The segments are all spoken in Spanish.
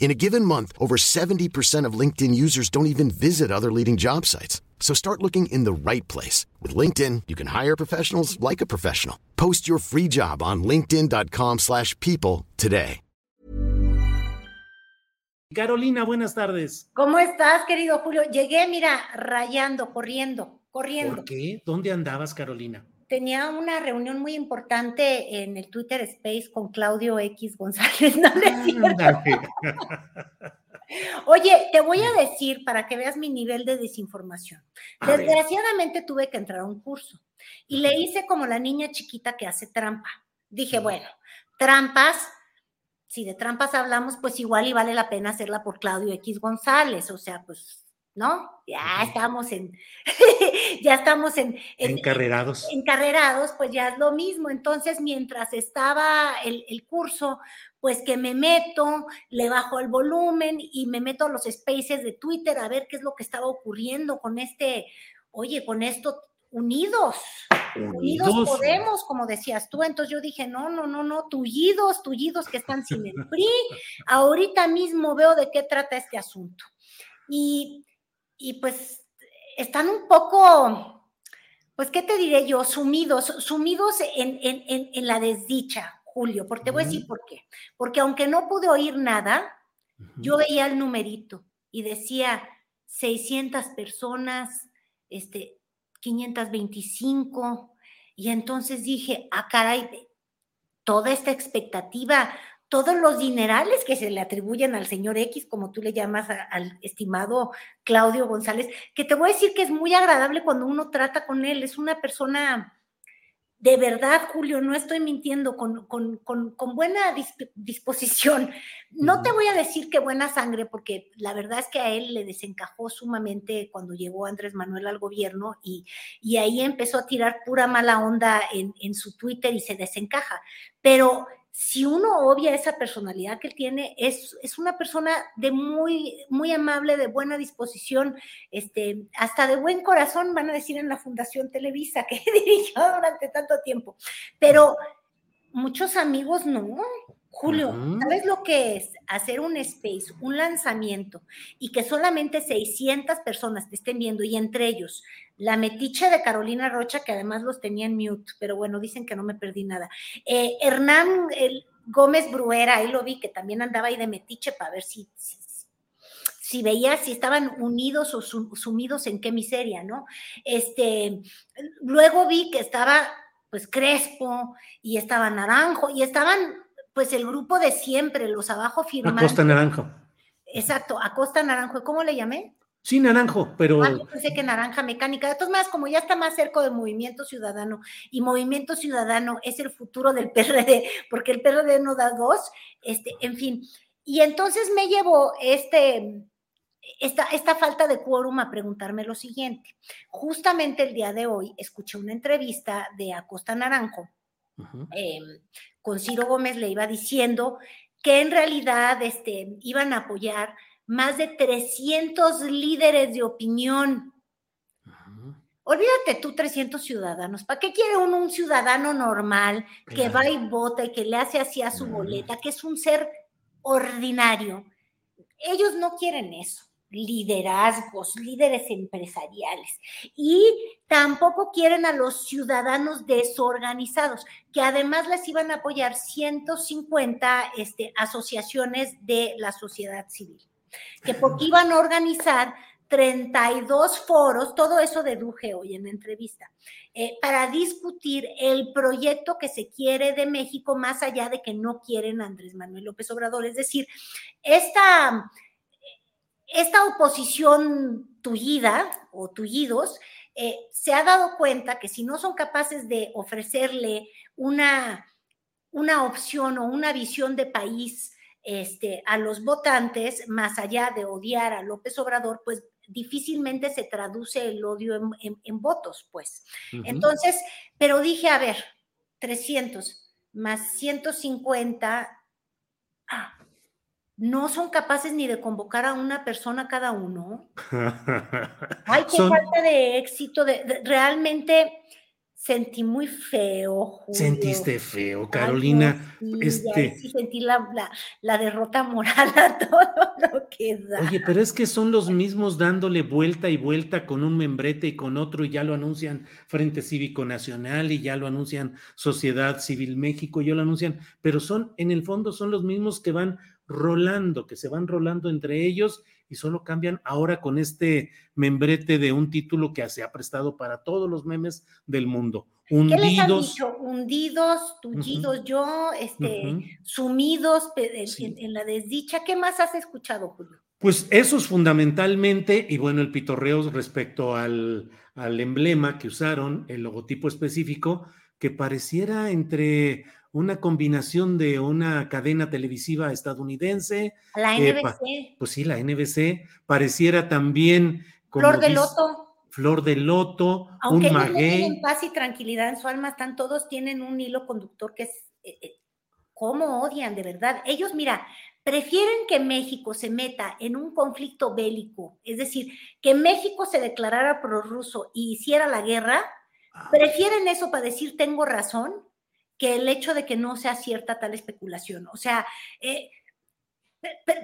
In a given month, over 70% of LinkedIn users don't even visit other leading job sites. So start looking in the right place. With LinkedIn, you can hire professionals like a professional. Post your free job on linkedin.com slash people today. Carolina, buenas tardes. ¿Cómo estás, querido Julio? Llegué, mira, rayando, corriendo, corriendo. ¿Por qué? ¿Dónde andabas, Carolina? Tenía una reunión muy importante en el Twitter Space con Claudio X González. No, Oye, te voy a decir para que veas mi nivel de desinformación. Desgraciadamente tuve que entrar a un curso y le hice como la niña chiquita que hace trampa. Dije, bueno, trampas, si de trampas hablamos, pues igual y vale la pena hacerla por Claudio X González, o sea, pues ¿no? Ya estamos en, ya estamos en, encarrerados. Encarrerados, pues ya es lo mismo. Entonces, mientras estaba el, curso, pues que me meto, le bajo el volumen y me meto a los spaces de Twitter a ver qué es lo que estaba ocurriendo con este, oye, con esto unidos, unidos, podemos, como decías tú. Entonces yo dije, no, no, no, no, tullidos, tullidos que están sin el PRI. Ahorita mismo veo de qué trata este asunto. Y y pues están un poco, pues, ¿qué te diré yo? Sumidos, sumidos en, la desdicha, Julio, porque te voy a decir por qué. Porque aunque no pude oír nada, yo veía el numerito y decía 600 personas, este, 525, y entonces dije, ah, caray, toda esta expectativa, todos los dinerales que se le atribuyen al señor X, como tú le llamas al estimado Claudio González, que te voy a decir que es muy agradable cuando uno trata con él, es una persona de verdad, Julio, no estoy mintiendo, con, con, buena disposición. No te voy a decir que buena sangre, porque la verdad es que a él le desencajó sumamente cuando llegó Andrés Manuel al gobierno y, y ahí empezó a tirar pura mala onda en, en su Twitter y se desencaja. Pero si uno obvia esa personalidad que tiene, es, es, una persona de muy, muy amable, de buena disposición, este, hasta de buen corazón, van a decir en la Fundación Televisa, que dirigió durante tanto tiempo. Pero muchos amigos no, Julio, ¿sabes lo que es hacer un space, un lanzamiento y que solamente 600 personas te estén viendo y entre ellos la metiche de Carolina Rocha, que además los tenía en mute, pero bueno, dicen que no me perdí nada. Eh, Hernán Gómez Bruera, ahí lo vi, que también andaba ahí de metiche para ver si, si, veía si estaban unidos o sumidos en qué miseria, ¿no? Este, luego vi que estaba pues Crespo y estaba Naranjo y estaban pues el grupo de siempre, los abajo firmantes. Acosta Naranjo. Exacto, Acosta Naranjo. ¿Cómo le llamé? Sí, naranjo, pero. Ah, pensé que naranja mecánica. De todas maneras, como ya está más cerca del Movimiento Ciudadano, y Movimiento Ciudadano es el futuro del PRD, porque el PRD no da dos, este, en fin. Y entonces me llevó este, esta, esta falta de quórum a preguntarme lo siguiente. Justamente el día de hoy escuché una entrevista de Acosta Naranjo, con Ciro Gómez le iba diciendo que en realidad este, iban a apoyar más de 300 líderes de opinión. Olvídate tú, 300 ciudadanos. ¿Para qué quiere uno un ciudadano normal que va y vota y que le hace así a su boleta, que es un ser ordinario? Ellos no quieren eso liderazgos, líderes empresariales. Y tampoco quieren a los ciudadanos desorganizados, que además les iban a apoyar 150 este, asociaciones de la sociedad civil. que porque iban a organizar 32 foros, todo eso deduje hoy en la entrevista, eh, para discutir el proyecto que se quiere de México más allá de que no quieren Andrés Manuel López Obrador. Es decir, esta, esta oposición tullida o tullidos eh, se ha dado cuenta que si no son capaces de ofrecerle una, una opción o una visión de país este, a los votantes, más allá de odiar a López Obrador, pues difícilmente se traduce el odio en, votos, pues. Entonces, pero dije, a ver, 300 más 150, ah, no son capaces ni de convocar a una persona cada uno. Ay, qué falta de éxito, de, realmente sentí muy feo. Sentiste feo, Carolina. este... sí sentí la, la, derrota moral a todo lo que da. Oye, pero es que son los mismos dándole vuelta y vuelta con un membrete y con otro, y ya lo anuncian Frente Cívico Nacional, y ya lo anuncian Sociedad Civil México, y ya lo anuncian, pero son, en el fondo, son los mismos que van rolando, que se van rolando entre ellos y solo cambian ahora con este membrete de un título que se ha prestado para todos los memes del mundo. Hundidos. ¿Qué les han dicho? Hundidos, tullidos, yo, este, sumidos en, la desdicha. ¿Qué más has escuchado, Julio? Pues esos fundamentalmente, y bueno, el pitorreo respecto al, al emblema que usaron, el logotipo específico, que pareciera entre una combinación de una cadena televisiva estadounidense. La NBC. pues sí, la NBC. Pareciera también. Flor de Loto. Flor de Loto, Aunque un maguey. paz y tranquilidad en su alma, están todos, tienen un hilo conductor que es. Eh, eh, ¿Cómo odian, de verdad? Ellos, mira, prefieren que México se meta en un conflicto bélico, es decir, que México se declarara prorruso y hiciera la guerra, ah. prefieren eso para decir tengo razón, que el hecho de que no sea cierta tal especulación. O sea, eh,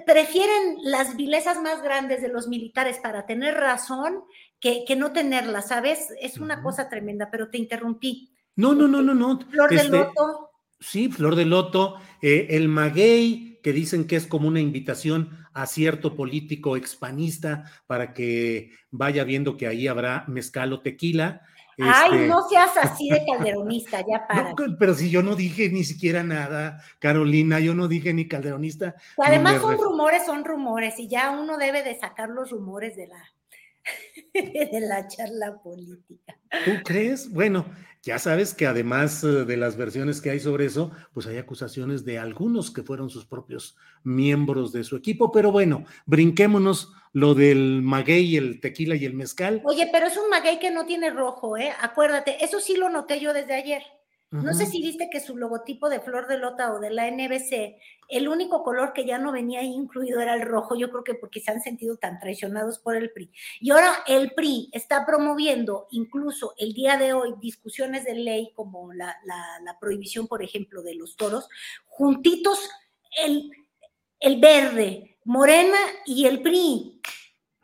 prefieren las vilezas más grandes de los militares para tener razón que, no tenerla, ¿sabes? Es una cosa tremenda, pero te interrumpí. No, no, no, no, no. Flor de este, Loto. Sí, Flor de Loto, eh, el maguey, que dicen que es como una invitación a cierto político expanista para que vaya viendo que ahí habrá mezcal o tequila. Ay, este no seas así de calderonista, ya para. pero si yo no dije ni siquiera nada, Carolina, yo no dije ni calderonista. Además son rumores, son rumores, y ya uno debe de sacar los rumores de la, de la charla política. ¿Tú crees? Bueno, ya sabes que además eh, de las versiones que hay sobre eso, pues hay acusaciones de algunos que fueron sus propios miembros de su equipo, pero bueno, brinquémonos lo del maguey, el tequila y el mezcal. Oye, pero es un maguey que no tiene rojo, ¿eh? Acuérdate, eso sí lo noté yo desde ayer. No sé si viste que su logotipo de Flor de Lota o de la NBC, el único color que ya no venía incluido era el rojo, yo creo que porque se han sentido tan traicionados por el PRI. Y ahora el PRI está promoviendo incluso el día de hoy discusiones de ley como la, la, prohibición, por ejemplo, de los toros, juntitos el, el verde, Morena y el PRI.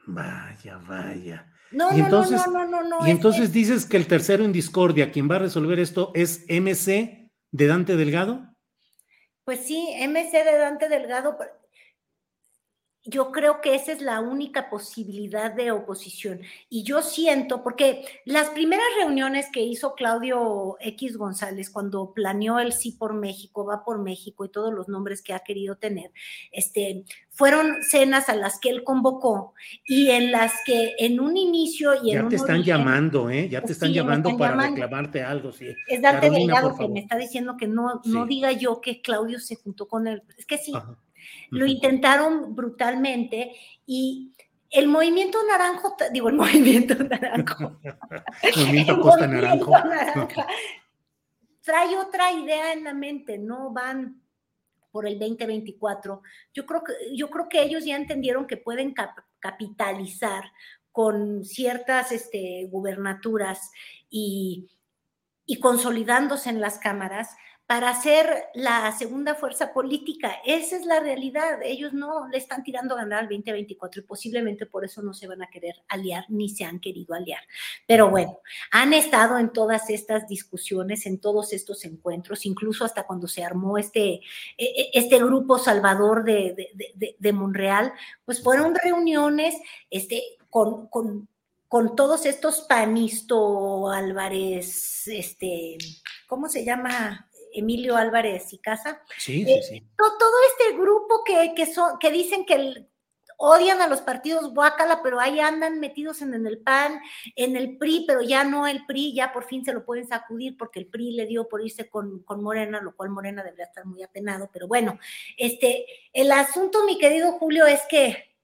Vaya, vaya. No, y entonces, no, no, no, Y entonces dices que el tercero en discordia, quien va a resolver esto, es MC de Dante Delgado. Pues sí, MC de Dante Delgado, yo creo que esa es la única posibilidad de oposición. Y yo siento, porque las primeras reuniones que hizo Claudio X González cuando planeó el sí por México, va por México y todos los nombres que ha querido tener, este, fueron cenas a las que él convocó y en las que en un inicio y en ya te están llamando, ¿eh? Ya te están llamando para reclamarte algo, sí. Es Dante Delgado que me está diciendo que no, no diga yo que Claudio se juntó con él. Es que sí. Lo intentaron brutalmente y el movimiento naranjo, digo, el movimiento naranjo. movimiento Costa Naranjo. trae otra idea en la mente, no van por el 2024. Yo creo que, yo creo que ellos ya entendieron que pueden capitalizar con ciertas este, gubernaturas y, y consolidándose en las cámaras para ser la segunda fuerza política. Esa es la realidad. Ellos no le están tirando a ganar al 2024 y posiblemente por eso no se van a querer aliar ni se han querido aliar. Pero bueno, han estado en todas estas discusiones, en todos estos encuentros, incluso hasta cuando se armó este, e, e, este grupo salvador de, de, Monreal, pues fueron reuniones este, con, con, con todos estos Panisto Álvarez, este, ¿cómo se llama? Emilio Álvarez y Casa. Sí, sí, sí. todo, este grupo que, que, son, que dicen que odian a los partidos Guácala, pero ahí andan metidos en, el PAN, en el PRI, pero ya no el PRI, ya por fin se lo pueden sacudir porque el PRI le dio por irse con, con Morena, lo cual Morena debería estar muy apenado, pero bueno, este, el asunto, mi querido Julio, es que,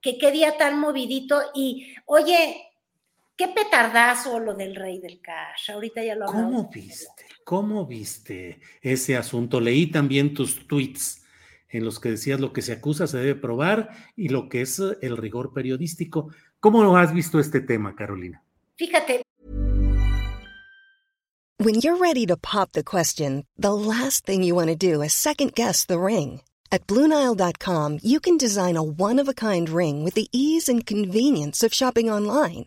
que qué día tan movidito y, oye, Qué petardazo lo del rey del cash. Ahorita ya lo hablamos. ¿Cómo viste? ¿Cómo viste ese asunto? Leí también tus tweets en los que decías lo que se acusa se debe probar y lo que es el rigor periodístico. ¿Cómo lo has visto este tema, Carolina? Fíjate. When you're ready to pop the question, the last thing you want to do is second guess the ring. At BlueNile.com, you can design a one-of-a-kind ring with the ease and convenience of shopping online.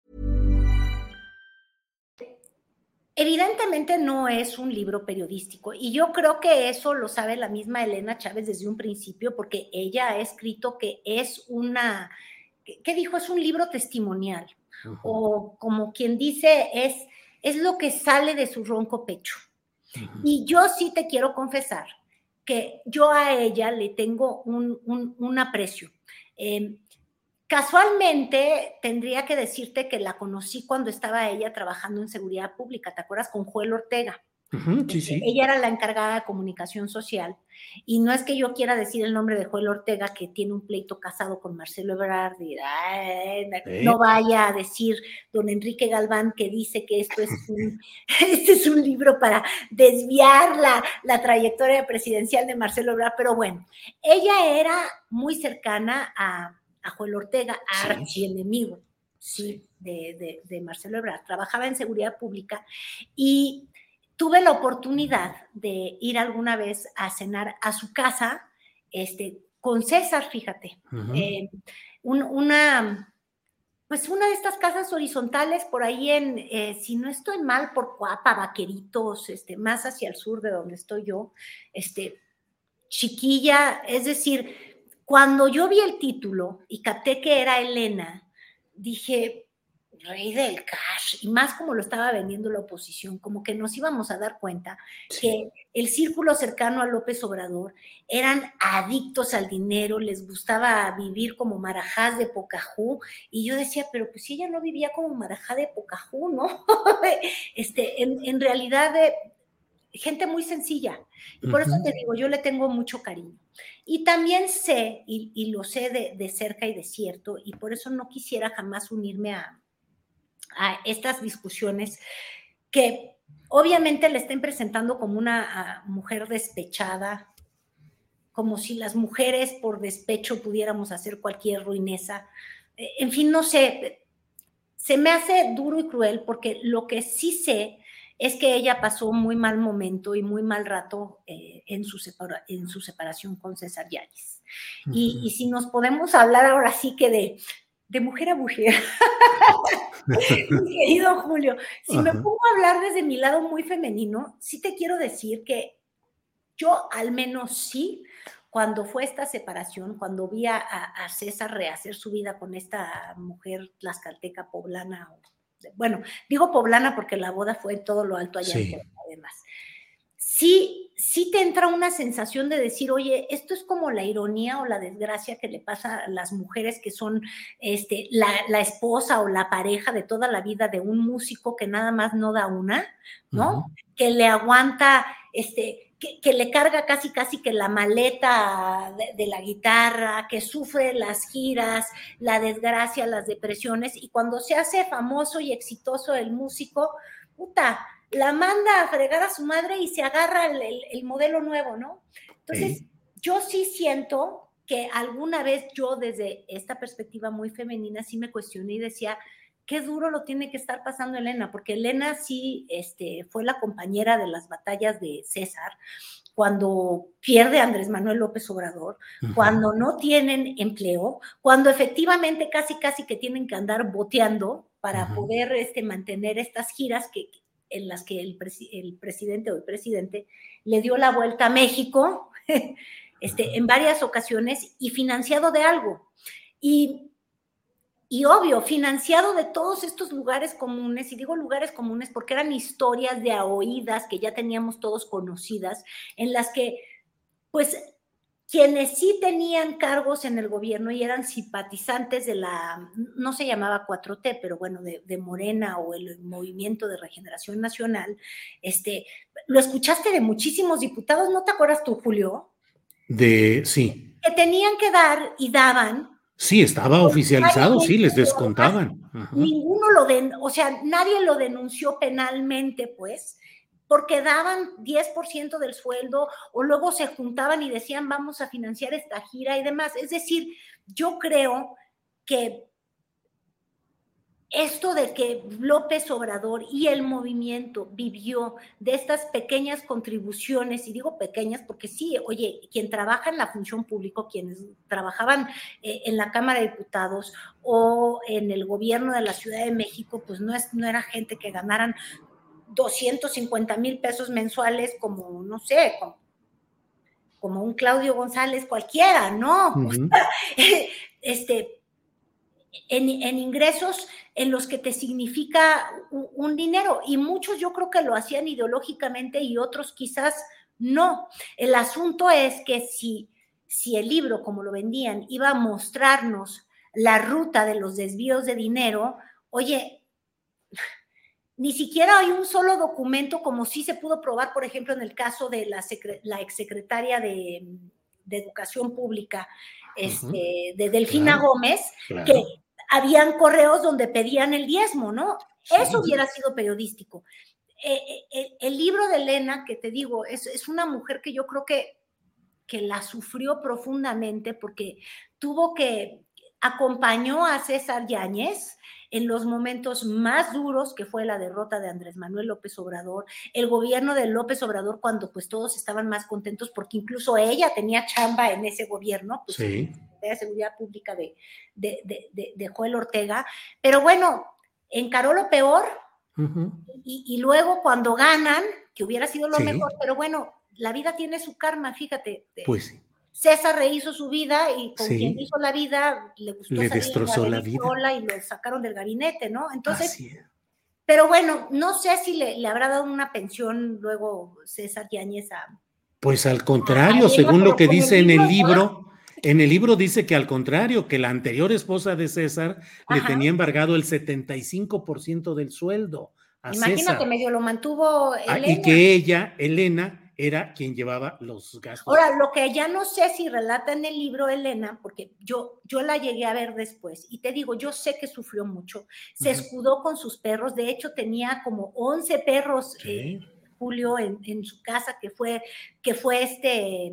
Evidentemente no es un libro periodístico y yo creo que eso lo sabe la misma Elena Chávez desde un principio porque ella ha escrito que es una, ¿qué dijo? Es un libro testimonial o como quien dice es, es lo que sale de su ronco pecho. Y yo sí te quiero confesar que yo a ella le tengo un, aprecio. Em, Casualmente, tendría que decirte que la conocí cuando estaba ella trabajando en seguridad pública, ¿te acuerdas? Con Joel Ortega. sí, sí. Ella era la encargada de comunicación social. Y no es que yo quiera decir el nombre de Joel Ortega, que tiene un pleito casado con Marcelo Ebrard, y, no vaya a decir don Enrique Galván que dice que esto es un, este es un libro para desviar la, la trayectoria presidencial de Marcelo Ebrard, pero bueno, ella era muy cercana a a Joel Ortega, archienemigo sí, de, de, Marcelo Ebrard. Trabajaba en seguridad pública y tuve la oportunidad de ir alguna vez a cenar a su casa este, con César, fíjate. Eh, una, pues una de estas casas horizontales por ahí en, eh, si no estoy mal, por Cuapa, Vaqueritos, este, más hacia el sur de donde estoy yo, este, chiquilla, es decir, cuando yo vi el título y capté que era Elena, dije, rey del cash, y más como lo estaba vendiendo la oposición, como que nos íbamos a dar cuenta que el círculo cercano a López Obrador eran adictos al dinero, les gustaba vivir como marajás de Pocahú, y yo decía, pero pues si ella no vivía como marajá de Pocahú, ¿no? este, en, en realidad, de, gente muy sencilla. Y por eso te digo, yo le tengo mucho cariño. Y también sé, y, lo sé de, cerca y de cierto, y por eso no quisiera jamás unirme a, a estas discusiones que obviamente le estén presentando como una mujer despechada, como si las mujeres por despecho pudiéramos hacer cualquier ruineza. E, en fin, no sé, se me hace duro y cruel porque lo que sí sé es que ella pasó un muy mal momento y muy mal rato eh, en, su en su separación con César Yáñez. y, si nos podemos hablar ahora sí que de, de mujer a mujer, querido Julio, si me pongo a hablar desde mi lado muy femenino, sí te quiero decir que yo al menos sí, cuando fue esta separación, cuando vi a, a César rehacer su vida con esta mujer tlaxcalteca poblana bueno, digo poblana porque la boda fue en todo lo alto allá Sí. en además. Sí, sí te entra una sensación de decir, oye, esto es como la ironía o la desgracia que le pasa a las mujeres que son este, la, la esposa o la pareja de toda la vida de un músico que nada más no da una, ¿no? Que le aguanta, este, que, que le carga casi, casi que la maleta de, de la guitarra, que sufre las giras, la desgracia, las depresiones, y cuando se hace famoso y exitoso el músico, puta, la manda a fregar a su madre y se agarra el, el- el modelo nuevo, ¿no? Entonces, Sí. yo sí siento que alguna vez yo desde esta perspectiva muy femenina sí me cuestioné y decía, qué duro lo tiene que estar pasando Elena, porque Elena sí este, fue la compañera de las batallas de César cuando pierde Andrés Manuel López Obrador, cuando no tienen empleo, cuando efectivamente casi casi que tienen que andar boteando para Ujú. poder este, mantener estas giras que, en las que el presidente o el presidente le dio la vuelta a México este, en varias ocasiones y financiado de algo. Y, y obvio, financiado de todos estos lugares comunes, y digo lugares comunes porque eran historias de a oídas que ya teníamos todos conocidas, en las que, pues, quienes sí tenían cargos en el gobierno y eran simpatizantes de la, no se llamaba 4T, pero bueno, de, de Morena o el Movimiento de Regeneración Nacional, este, lo escuchaste de muchísimos diputados, ¿no te acuerdas tú, Julio? De, sí. Que tenían que dar y daban Sí, estaba oficializado, sí, les descontaban. Ajá. ninguno lo den, o sea, nadie lo denunció penalmente, pues, porque daban 10% del sueldo o luego se juntaban y decían vamos a financiar esta gira y demás. Es decir, yo creo que esto de que López Obrador y el movimiento vivió de estas pequeñas contribuciones, y digo pequeñas porque sí, oye, quien trabaja en la función pública, quienes trabajaban eh, en la Cámara de Diputados o en el gobierno de la Ciudad de México, pues no, es, no era gente que ganaran 250 mil pesos mensuales como, no sé, como, como un Claudio González cualquiera, ¿no? Este, en, ingresos en los que te significa un, dinero. Y muchos yo creo que lo hacían ideológicamente y otros quizás no. El asunto es que si, si el libro, como lo vendían, iba a mostrarnos la ruta de los desvíos de dinero, oye, ni siquiera hay un solo documento como sí se pudo probar, por ejemplo, en el caso de la, la exsecretaria de, de Educación Pública, este, de Delfina Claro. Gómez, Claro. que habían correos donde pedían el diezmo, ¿no? Sí. Eso hubiera sido periodístico. Eh, eh, el, el libro de Elena, que te digo, es, es una mujer que yo creo que, que la sufrió profundamente porque tuvo que, acompañó a César Yáñez en los momentos más duros que fue la derrota de Andrés Manuel López Obrador, el gobierno de López Obrador cuando pues todos estaban más contentos porque incluso ella tenía chamba en ese gobierno, pues, Sí. de Seguridad Pública de, de, de, de, Joel Ortega, pero bueno, encaró lo peor y, y luego cuando ganan, que hubiera sido lo Sí. mejor, pero bueno, la vida tiene su karma, fíjate. Pues sí. César rehizo su vida y con Sí. quien hizo la vida le gustó Le salir en destrozó la vida. y lo sacaron del gabinete, ¿no? Entonces, pero bueno, no sé si le, le habrá dado una pensión luego César Yáñez a, Pues al contrario, según lo que el dice en el libro, en el libro dice que al contrario, que la anterior esposa de César le tenía embargado el 75% del sueldo a imagínate, César. medio lo mantuvo Ah, y Elena. que ella, Elena, era quien llevaba los gastos. Ahora, lo que ya no sé si relata en el libro Elena, porque yo, yo la llegué a ver después, y te digo, yo sé que sufrió mucho, se escudó con sus perros, de hecho tenía como 11 perros, eh. Julio, en, en su casa, que fue, que fue este,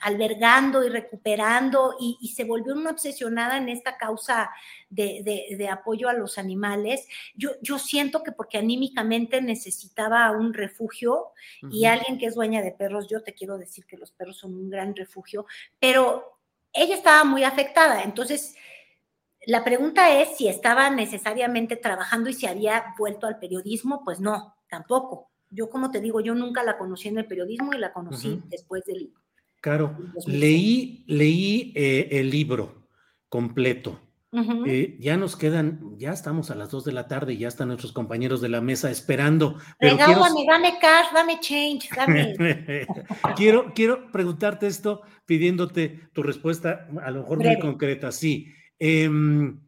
albergando y recuperando, y, y se volvió una obsesionada en esta causa de, de- de apoyo a los animales. Yo, yo siento que porque anímicamente necesitaba un refugio, y alguien que es dueña de perros, yo te quiero decir que los perros son un gran refugio, pero ella estaba muy afectada. Entonces, la pregunta es si estaba necesariamente trabajando y si había vuelto al periodismo, pues no, tampoco. Yo, como te digo, yo nunca la conocí en el periodismo y la conocí después del... Claro, 2006. leí, leí eh, el libro completo Eh, ya nos quedan, ya estamos a las 2 de la tarde y ya están nuestros compañeros de la mesa esperando. Pero dame cash, dame change, dame. quiero, quiero preguntarte esto pidiéndote tu respuesta, a lo mejor muy concreta. Sí. Em,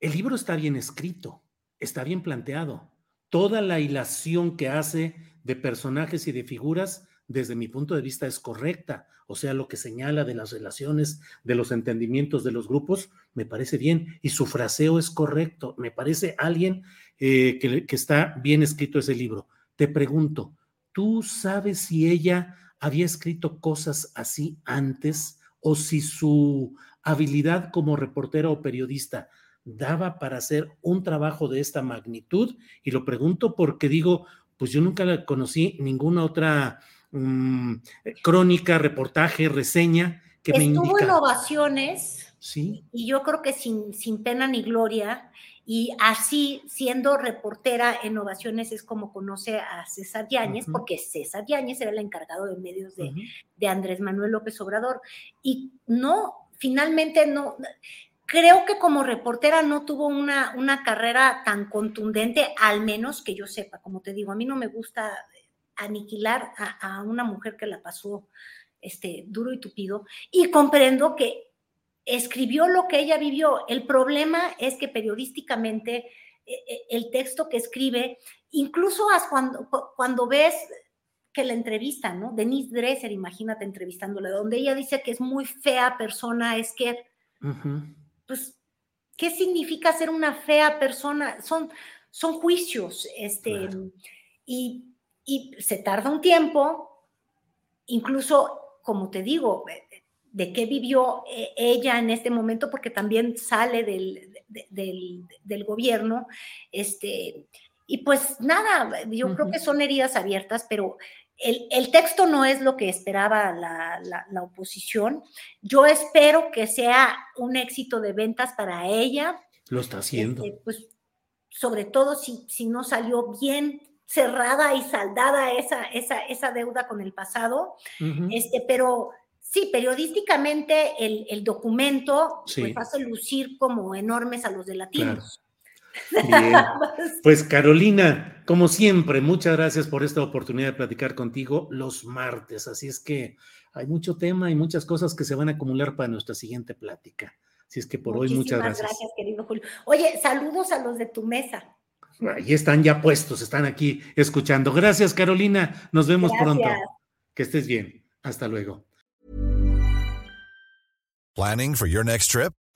el libro está bien escrito, está bien planteado. Toda la hilación que hace de personajes y de figuras, desde mi punto de vista, es correcta o sea, lo que señala de las relaciones, de los entendimientos de los grupos, me parece bien. Y su fraseo es correcto. Me parece alguien eh, que, que está bien escrito ese libro. Te pregunto, ¿tú sabes si ella había escrito cosas así antes o si su habilidad como reportera o periodista daba para hacer un trabajo de esta magnitud? Y lo pregunto porque digo, pues yo nunca la conocí ninguna otra Mm, eh, crónica, reportaje, reseña que me indica. Estuvo en ovaciones. Sí. Y yo creo que sin, sin pena ni gloria. Y así, siendo reportera en Ovaciones, es como conoce a César Yáñez, porque César Yáñez era el encargado de medios de, de, Andrés Manuel López Obrador. Y no, finalmente no, creo que como reportera no tuvo una, una carrera tan contundente, al menos que yo sepa, como te digo, a mí no me gusta aniquilar a, una mujer que la pasó este, duro y tupido, y comprendo que escribió lo que ella vivió. El problema es que periodísticamente e, e, el texto que escribe, incluso cuando, cuando ves que la entrevista, ¿no? Denise Dresser, imagínate entrevistándola, donde ella dice que es muy fea persona, es que, pues, ¿qué significa ser una fea persona? Son, son juicios, este, y y se tarda un tiempo, incluso, como te digo, de qué vivió eh, ella en este momento, porque también sale del, del, gobierno, este, y pues nada, yo creo que son heridas abiertas, pero el, el, texto no es lo que esperaba la, la, oposición. Yo espero que sea un éxito de ventas para ella. Lo está haciendo. Este, pues sobre todo si, si no salió bien cerrada y saldada esa, esa, esa deuda con el pasado, este, pero sí, periodísticamente el, el documento pues, hace lucir como enormes a los de latinos. Pues Carolina, como siempre, muchas gracias por esta oportunidad de platicar contigo los martes. Así es que hay mucho tema y muchas cosas que se van a acumular para nuestra siguiente plática. Así es que por hoy muchas gracias. Gracias, querido Julio. Oye, saludos a los de tu mesa. Ahí están ya puestos, están aquí escuchando. Gracias, Carolina. Nos vemos pronto. Que estés bien. Hasta luego. Planning for your next trip?